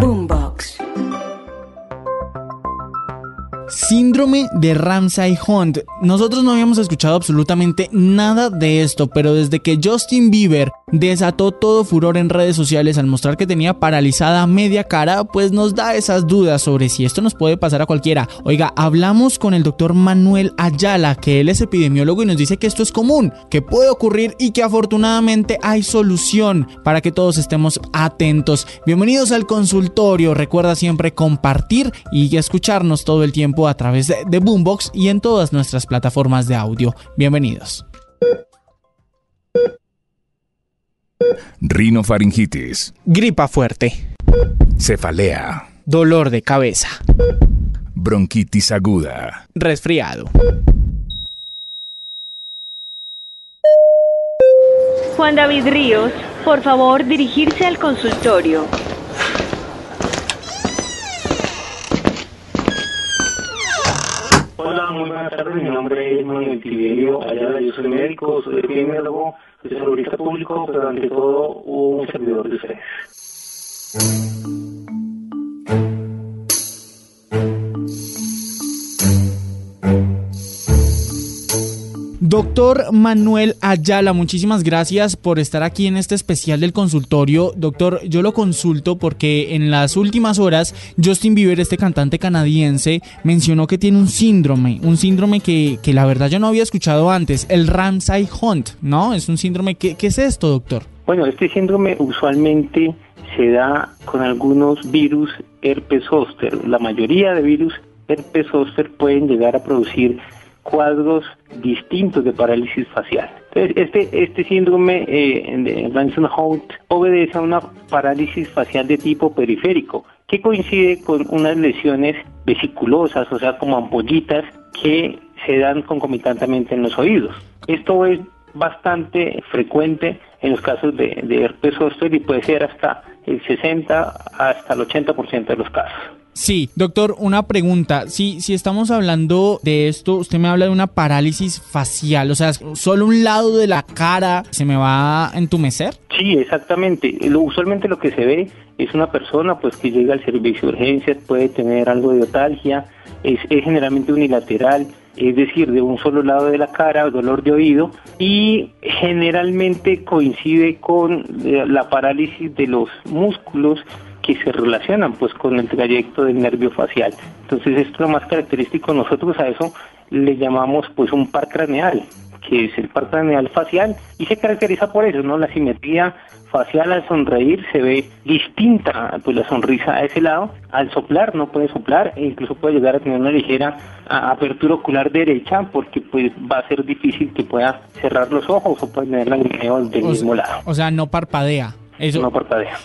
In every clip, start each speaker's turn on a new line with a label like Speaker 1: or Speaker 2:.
Speaker 1: Boombox.
Speaker 2: Síndrome de Ramsay Hunt. Nosotros no habíamos escuchado absolutamente nada de esto, pero desde que Justin Bieber desató todo furor en redes sociales al mostrar que tenía paralizada media cara, pues nos da esas dudas sobre si esto nos puede pasar a cualquiera. Oiga, hablamos con el doctor Manuel Ayala, que él es epidemiólogo y nos dice que esto es común, que puede ocurrir y que afortunadamente hay solución para que todos estemos atentos. Bienvenidos al consultorio. Recuerda siempre compartir y escucharnos todo el tiempo a través de, de Boombox y en todas nuestras plataformas de audio. Bienvenidos.
Speaker 3: Rinofaringitis,
Speaker 2: Gripa fuerte,
Speaker 3: cefalea,
Speaker 2: dolor de cabeza,
Speaker 3: bronquitis aguda,
Speaker 2: resfriado.
Speaker 4: Juan David Ríos, por favor dirigirse al consultorio.
Speaker 5: Buenas tardes. Mi nombre es Manuel Tiberio Ayala. Yo soy médico, soy epidemiólogo, soy saludista público, pero ante todo un servidor de ustedes.
Speaker 2: Doctor Manuel Ayala, muchísimas gracias por estar aquí en este especial del consultorio. Doctor, yo lo consulto porque en las últimas horas Justin Bieber, este cantante canadiense, mencionó que tiene un síndrome, un síndrome que, que la verdad yo no había escuchado antes, el Ramsay Hunt, ¿no? Es un síndrome, ¿qué, qué es esto, doctor?
Speaker 5: Bueno, este síndrome usualmente se da con algunos virus herpes zóster. La mayoría de virus herpes zóster pueden llegar a producir cuadros distintos de parálisis facial. Entonces, este, este síndrome eh, de Ransom-Hunt obedece a una parálisis facial de tipo periférico, que coincide con unas lesiones vesiculosas, o sea, como ampollitas que se dan concomitantemente en los oídos. Esto es bastante frecuente en los casos de, de herpes zóster y puede ser hasta el 60 hasta el 80% de los casos.
Speaker 2: Sí, doctor, una pregunta. Si, si estamos hablando de esto, usted me habla de una parálisis facial, o sea, solo un lado de la cara se me va a entumecer.
Speaker 5: Sí, exactamente. Lo, usualmente lo que se ve es una persona pues que llega al servicio de urgencias, puede tener algo de otalgia, es, es generalmente unilateral, es decir, de un solo lado de la cara, dolor de oído, y generalmente coincide con eh, la parálisis de los músculos que se relacionan pues con el trayecto del nervio facial. Entonces esto es lo más característico, nosotros a eso le llamamos pues un par craneal, que es el par craneal facial y se caracteriza por eso, ¿no? La simetría facial al sonreír se ve distinta, pues la sonrisa a ese lado, al soplar no puede soplar e incluso puede llegar a tener una ligera apertura ocular derecha porque pues va a ser difícil que pueda cerrar los ojos o puede tener lagrimeo del
Speaker 2: O
Speaker 5: mismo lado.
Speaker 2: O sea, no parpadea. Eso,
Speaker 5: No.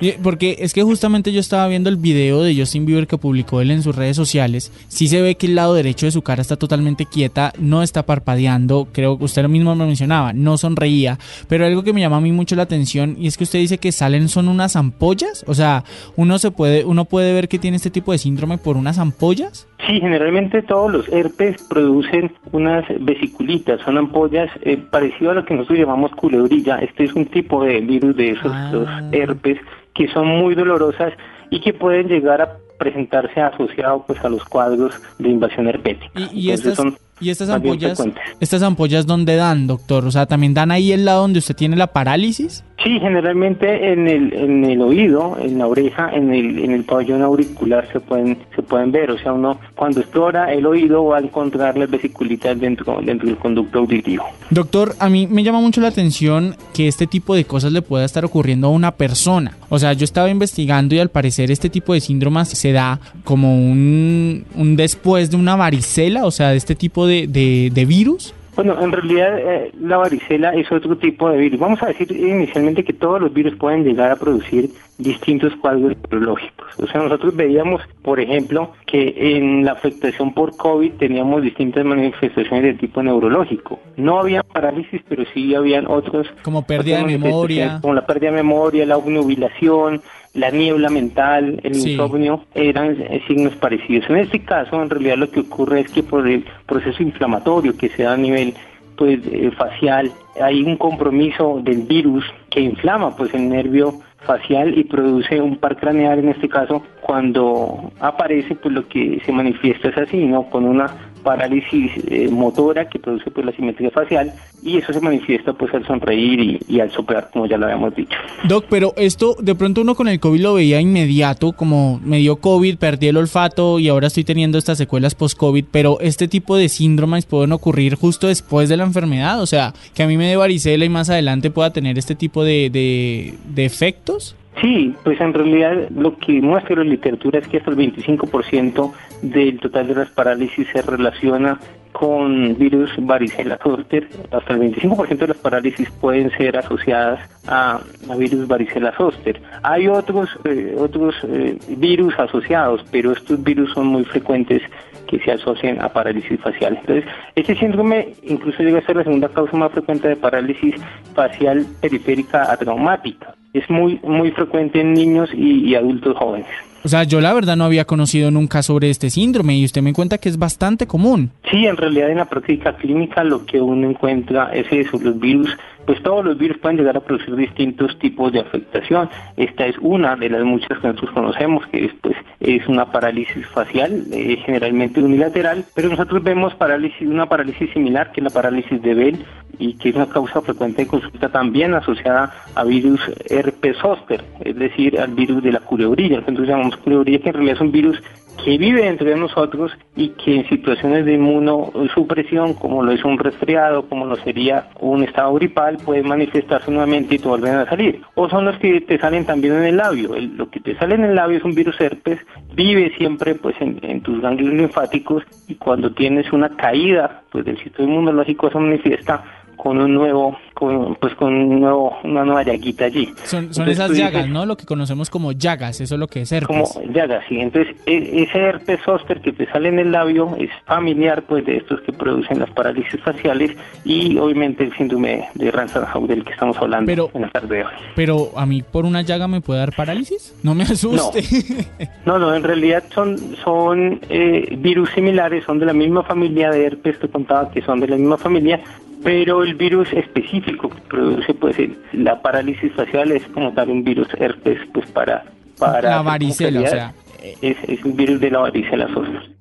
Speaker 2: Y- Porque es que justamente yo estaba viendo el video de Justin Bieber que publicó él en sus redes sociales. Sí se ve que el lado derecho de su cara está totalmente quieta, no está parpadeando. Creo que usted lo mismo me mencionaba, no sonreía. Pero algo que me llama a mí mucho la atención y es que usted dice que salen son unas ampollas. O sea, uno se puede, uno puede ver que tiene este tipo de síndrome por unas ampollas.
Speaker 5: Sí, generalmente todos los herpes producen unas vesiculitas, son ampollas eh, parecido a lo que nosotros llamamos culebrilla. Este es un tipo de virus de esos
Speaker 2: Ah.
Speaker 5: los herpes que son muy dolorosas y que pueden llegar a presentarse asociado pues a los cuadros de invasión herpética.
Speaker 2: Y, y
Speaker 5: Entonces
Speaker 2: estas,
Speaker 5: son
Speaker 2: y estas ampollas, estas ampollas dónde dan, doctor. O sea, también dan ahí el lado donde usted tiene la parálisis.
Speaker 5: Sí, generalmente en el, en el oído, en la oreja, en el, en el pabellón auricular se pueden, se pueden ver. O sea, uno cuando explora el oído va a encontrar las vesiculitas dentro, dentro del conducto auditivo.
Speaker 2: Doctor, a mí me llama mucho la atención que este tipo de cosas le pueda estar ocurriendo a una persona. O sea, yo estaba investigando y al parecer este tipo de síndromes se da como un, un después de una varicela, o sea, de este tipo de, de- de virus.
Speaker 5: Bueno, en realidad eh, la varicela es otro tipo de virus. Vamos a decir inicialmente que todos los virus pueden llegar a producir distintos cuadros neurológicos. O sea, nosotros veíamos, por ejemplo, que en la afectación por COVID teníamos distintas manifestaciones de tipo neurológico. No había parálisis, pero sí habían otros.
Speaker 2: Como pérdida de memoria.
Speaker 5: Como la pérdida de memoria, la obnubilación, la niebla mental, el
Speaker 2: Sí.
Speaker 5: insomnio, eran eh, signos parecidos. En este caso, en realidad lo que ocurre es que por el proceso inflamatorio que se da a nivel pues eh, facial, hay un compromiso del virus que inflama pues el nervio facial y produce un par craneal en este caso cuando aparece pues lo que se manifiesta es así, ¿no? Con una parálisis eh, motora que produce pues la simetría facial y eso se manifiesta pues al sonreír y, al soplar como ya lo habíamos dicho.
Speaker 2: Doc, pero esto de pronto uno con el COVID lo veía inmediato, como me dio COVID, perdí el olfato y ahora estoy teniendo estas secuelas post-COVID, pero este tipo de síndromes pueden ocurrir justo después de la enfermedad, o sea, que a mí me dé varicela y más adelante pueda tener este tipo de, de, de efectos.
Speaker 5: Sí, pues en realidad lo que muestra la literatura es que hasta el 25% del total de las parálisis se relaciona con virus varicela zoster. Hasta el 25% de las parálisis pueden ser asociadas a, virus varicela zoster. Hay otros eh, otros eh, virus asociados, pero estos virus son muy frecuentes que se asocian a parálisis facial. Entonces, este síndrome incluso llega a ser la segunda causa más frecuente de parálisis facial periférica atraumática es muy, muy frecuente en niños y, adultos jóvenes.
Speaker 2: O sea, yo la verdad no había conocido nunca sobre este síndrome y usted me cuenta que es bastante común.
Speaker 5: Sí, en realidad en la práctica clínica lo que uno encuentra es eso, los virus pues todos los virus pueden llegar a producir distintos tipos de afectación. Esta es una de las muchas que nosotros conocemos, que es, pues, es una parálisis facial, eh, generalmente unilateral, pero nosotros vemos parálisis, una parálisis similar, que es la parálisis de Bell, y que es una causa frecuente de consulta también asociada a virus herpes zóster, es decir, al virus de la culebrilla, entonces llamamos culebrilla, que en realidad es un virus que vive entre nosotros y que en situaciones de inmunosupresión, como lo es un resfriado, como lo sería un estado gripal, puede manifestarse nuevamente y te vuelven a salir. O son los que te salen también en el labio. lo que te sale en el labio es un virus herpes, vive siempre pues en, tus ganglios linfáticos y cuando tienes una caída pues del sistema inmunológico se manifiesta con un nuevo, con, pues con un nuevo, una nueva llaguita allí.
Speaker 2: Son, son esas llagas, ¿no? Lo que conocemos como llagas, eso es lo que es herpes.
Speaker 5: Como llagas, sí. Entonces, e, ese herpes zóster que te sale en el labio es familiar, pues, de estos que producen las parálisis faciales y, obviamente, el síndrome de Ransom del que estamos hablando pero, en la tarde de hoy.
Speaker 2: Pero, ¿a mí por una llaga me puede dar parálisis? No me asuste.
Speaker 5: No, no, en realidad son, son eh, virus similares, son de la misma familia de herpes que contaba que son de la misma familia, pero el virus específico que produce pues la parálisis facial es como tal un virus herpes pues para para
Speaker 2: la varicela, o sea,
Speaker 5: es, un virus de la varicela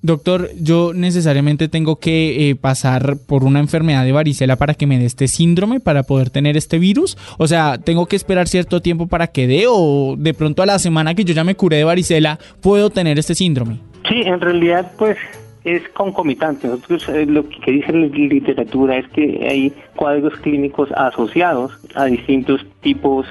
Speaker 2: Doctor, yo necesariamente tengo que eh, pasar por una enfermedad de varicela para que me dé este síndrome, para poder tener este virus. O sea, tengo que esperar cierto tiempo para que dé o de pronto a la semana que yo ya me curé de varicela puedo tener este síndrome.
Speaker 5: Sí, en realidad pues es concomitante. Nosotros eh, lo que dice la literatura es que hay cuadros clínicos asociados a distintos tipos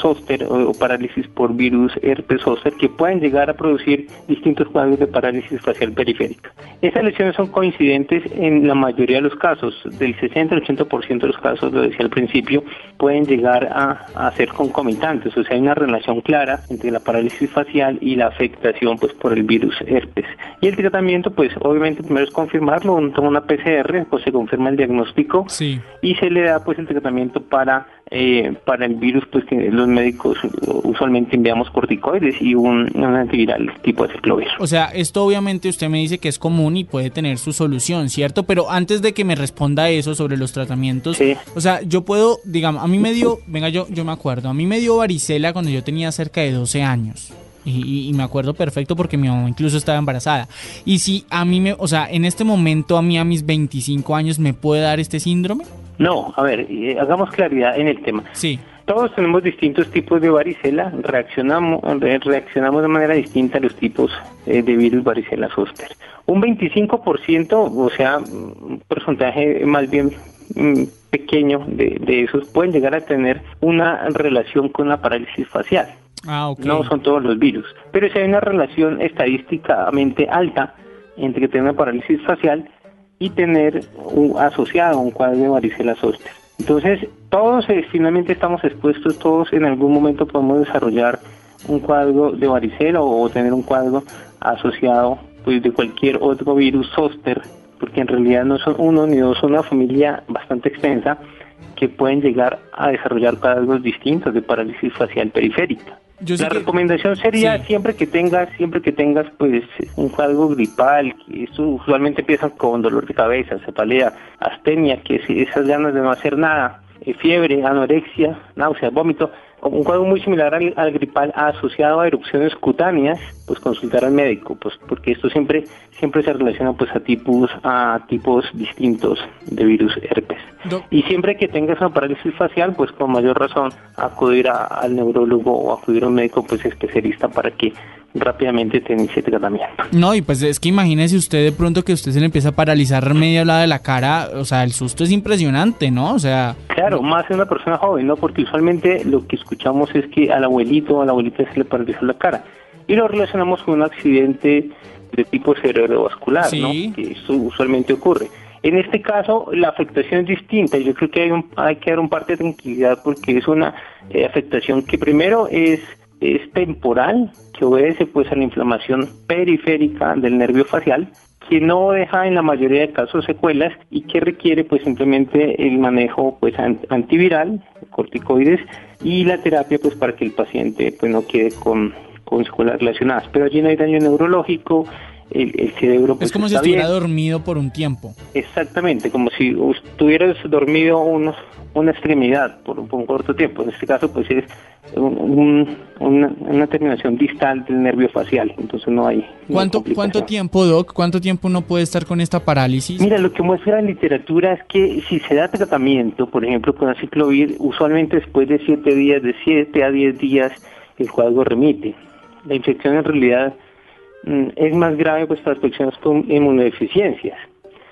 Speaker 5: zóster o, parálisis por virus herpes zóster que pueden llegar a producir distintos cuadros de parálisis facial periférica. Estas lesiones son coincidentes en la mayoría de los casos, del 60 al 80% de los casos, lo decía al principio, pueden llegar a, a, ser concomitantes, o sea, hay una relación clara entre la parálisis facial y la afectación pues por el virus herpes. Y el tratamiento, pues obviamente primero es confirmarlo, uno toma una PCR, pues se confirma el diagnóstico
Speaker 2: sí.
Speaker 5: y se le da pues el tratamiento para eh, para el virus, pues que los médicos usualmente enviamos corticoides y un, antiviral tipo de ciclovir.
Speaker 2: O sea, esto obviamente usted me dice que es común y puede tener su solución, ¿cierto? Pero antes de que me responda eso sobre los tratamientos, o sea, yo puedo, digamos, a mí me dio, venga, yo, yo me acuerdo, a mí me dio varicela cuando yo tenía cerca de 12 años. Y, y, me acuerdo perfecto porque mi mamá incluso estaba embarazada. Y si a mí me, o sea, en este momento a mí a mis 25 años me puede dar este síndrome?
Speaker 5: No, a ver, eh, hagamos claridad en el tema.
Speaker 2: Sí.
Speaker 5: Todos tenemos distintos tipos de varicela, reaccionamos, reaccionamos de manera distinta a los tipos eh, de virus varicela zoster. Un 25%, o sea, un porcentaje más bien mm, pequeño de, de esos pueden llegar a tener una relación con la parálisis facial.
Speaker 2: Ah, okay.
Speaker 5: No son todos los virus, pero si hay una relación estadísticamente alta entre tener una parálisis facial y tener un, asociado un cuadro de varicela zoster. Entonces, todos eh, finalmente estamos expuestos, todos en algún momento podemos desarrollar un cuadro de varicela o, tener un cuadro asociado pues de cualquier otro virus zoster, porque en realidad no son uno ni dos, son una familia bastante extensa que pueden llegar a desarrollar cuadros distintos de parálisis facial periférica la recomendación sería siempre que tengas, siempre que tengas pues un cuadro gripal, que eso usualmente empieza con dolor de cabeza, cefalea, astenia, que es esas ganas de no hacer nada, fiebre, anorexia, náuseas, vómito, un cuadro muy similar al, al, gripal asociado a erupciones cutáneas, pues consultar al médico, pues porque esto siempre siempre se relaciona pues a tipos a tipos distintos de virus herpes. Y siempre que tengas una parálisis facial, pues con mayor razón acudir a, al neurólogo o acudir a un médico pues especialista para que rápidamente te inicie tratamiento.
Speaker 2: No, y pues es que imagínese usted de pronto que usted se le empieza a paralizar medio lado de la cara, o sea, el susto es impresionante, ¿no? O sea...
Speaker 5: Claro, más en una persona joven, ¿no? Porque usualmente lo que escuchamos es que al abuelito o a la abuelita se le paraliza la cara. Y lo relacionamos con un accidente de tipo cerebrovascular, ¿no? Que eso usualmente ocurre. En este caso, la afectación es distinta. Yo creo que hay, un, hay que dar un parte de tranquilidad porque es una eh, afectación que primero es es temporal, que obedece pues a la inflamación periférica del nervio facial, que no deja en la mayoría de casos secuelas y que requiere pues simplemente el manejo pues antiviral, corticoides y la terapia pues para que el paciente pues no quede con, con secuelas relacionadas. Pero allí no hay daño neurológico, el, cerebro pues,
Speaker 2: es como si estuviera dormido por un tiempo
Speaker 5: exactamente como si estuvieras dormido unos una extremidad por, un corto tiempo. En este caso, pues es una, terminación distal del nervio facial, entonces no hay.
Speaker 2: ¿Cuánto, ¿Cuánto tiempo, Doc? ¿Cuánto tiempo uno puede estar con esta parálisis?
Speaker 5: Mira, lo que muestra la literatura es que si se da tratamiento, por ejemplo, con aciclovir, usualmente después de 7 días, de 7 a 10 días, el cuadro remite. La infección en realidad es más grave pues para las personas con inmunodeficiencias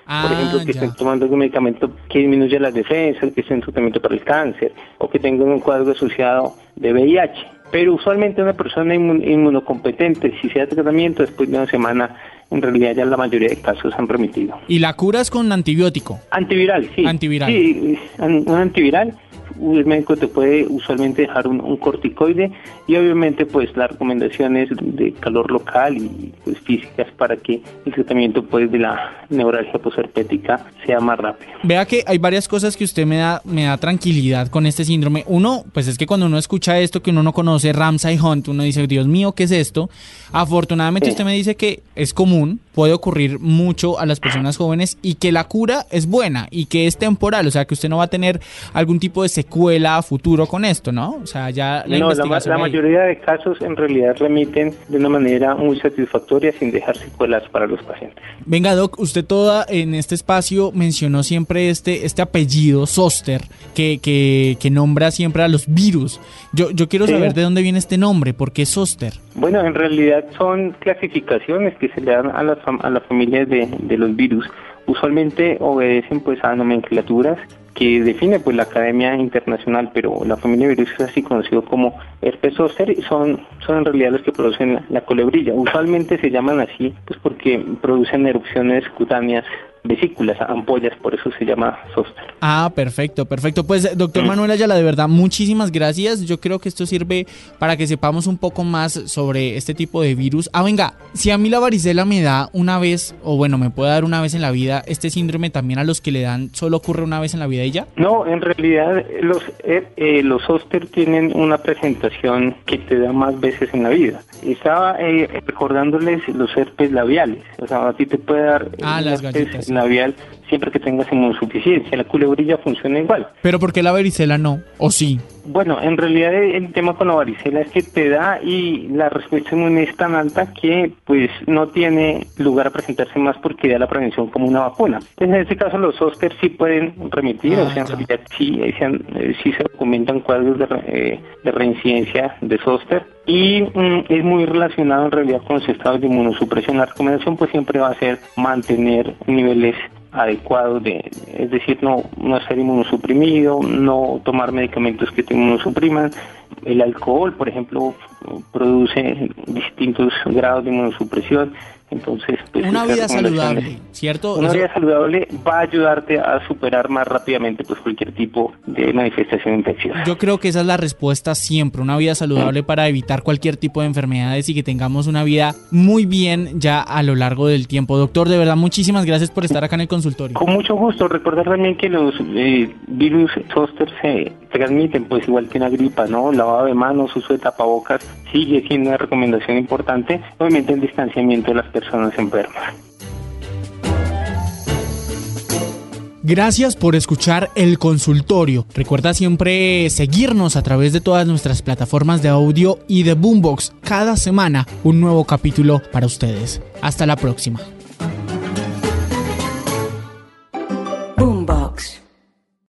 Speaker 5: por ejemplo, que estén tomando algún medicamento que disminuya las defensas, que estén en tratamiento para el cáncer o que tengan un cuadro asociado de VIH. Pero usualmente una persona inmunocompetente, si se da tratamiento después de una semana, en realidad ya la mayoría de casos han remitido.
Speaker 2: ¿Y la cura es con antibiótico?
Speaker 5: Antiviral, sí.
Speaker 2: Antiviral.
Speaker 5: Sí, un antiviral el médico te puede usualmente dejar un, corticoide y obviamente pues las recomendaciones de calor local y pues físicas para que el tratamiento pues de la neuralgia posherpética sea más rápido.
Speaker 2: Vea que hay varias cosas que usted me da me da tranquilidad con este síndrome. Uno, pues es que cuando uno escucha esto que uno no conoce Ramsay Hunt, uno dice, "Dios mío, ¿qué es esto?" Afortunadamente usted me dice que es común, puede ocurrir mucho a las personas jóvenes y que la cura es buena y que es temporal, o sea, que usted no va a tener algún tipo de secuela a futuro con esto, ¿no? O sea, ya
Speaker 5: la no, la, mayoría de casos en realidad remiten de una manera muy satisfactoria sin dejar secuelas para los pacientes.
Speaker 2: Venga, Doc, usted toda en este espacio mencionó siempre este, este apellido, Soster, que, que, que nombra siempre a los virus. Yo, yo quiero saber de dónde viene este nombre, ¿por qué Soster?
Speaker 5: Bueno, en realidad son clasificaciones que se le dan a las, a las familias de, de los virus. Usualmente obedecen pues a nomenclaturas que define pues la Academia Internacional, pero la familia virus es así conocido como herpes zoster son, son en realidad los que producen la, la colebrilla. Usualmente se llaman así pues porque producen erupciones cutáneas vesículas, ampollas, por eso se llama zóster.
Speaker 2: Ah, perfecto, perfecto. Pues doctor mm. Manuel Ayala, de verdad, muchísimas gracias. Yo creo que esto sirve para que sepamos un poco más sobre este tipo de virus. Ah, venga, si a mí la varicela me da una vez, o bueno, me puede dar una vez en la vida, ¿este síndrome también a los que le dan solo ocurre una vez en la vida y ya?
Speaker 5: No, en realidad los, eh, eh, los zóster tienen una presentación que te da más veces en la vida. Estaba eh, recordándoles los herpes labiales, o sea, a ti te puede dar...
Speaker 2: Ah, las galletas
Speaker 5: labial siempre que tengas inmunosuficiencia. La culebrilla funciona igual.
Speaker 2: ¿Pero por qué la varicela no? ¿O sí?
Speaker 5: Bueno, en realidad el tema con la varicela es que te da y la respuesta inmune es tan alta que pues no tiene lugar a presentarse más porque da la prevención como una vacuna. Entonces, en este caso los zóster sí pueden remitir, o sea, en ah, realidad sí, eh, sí, se documentan cuadros de, eh, de reincidencia de zóster y mm, es muy relacionado en realidad con los estados de inmunosupresión. La recomendación pues siempre va a ser mantener niveles adecuado, de, es decir, no, no ser inmunosuprimido, no tomar medicamentos que te inmunosupriman. El alcohol, por ejemplo, produce distintos grados de inmunosupresión. Entonces,
Speaker 2: pues, una vida saludable, ¿cierto?
Speaker 5: Una vida saludable va a ayudarte a superar más rápidamente pues cualquier tipo de manifestación infecciosa.
Speaker 2: Yo creo que esa es la respuesta siempre, una vida saludable para evitar cualquier tipo de enfermedades y que tengamos una vida muy bien ya a lo largo del tiempo. Doctor, de verdad, muchísimas gracias por estar acá en el consultorio.
Speaker 5: Con mucho gusto. Recordar también que los eh, virus zoster se transmiten pues igual que una gripa, ¿no? Lavado de manos, uso de tapabocas sigue siendo una recomendación importante. Obviamente el distanciamiento de las personas enfermas.
Speaker 2: Gracias por escuchar el consultorio. Recuerda siempre seguirnos a través de todas nuestras plataformas de audio y de Boombox. Cada semana un nuevo capítulo para ustedes. Hasta la próxima.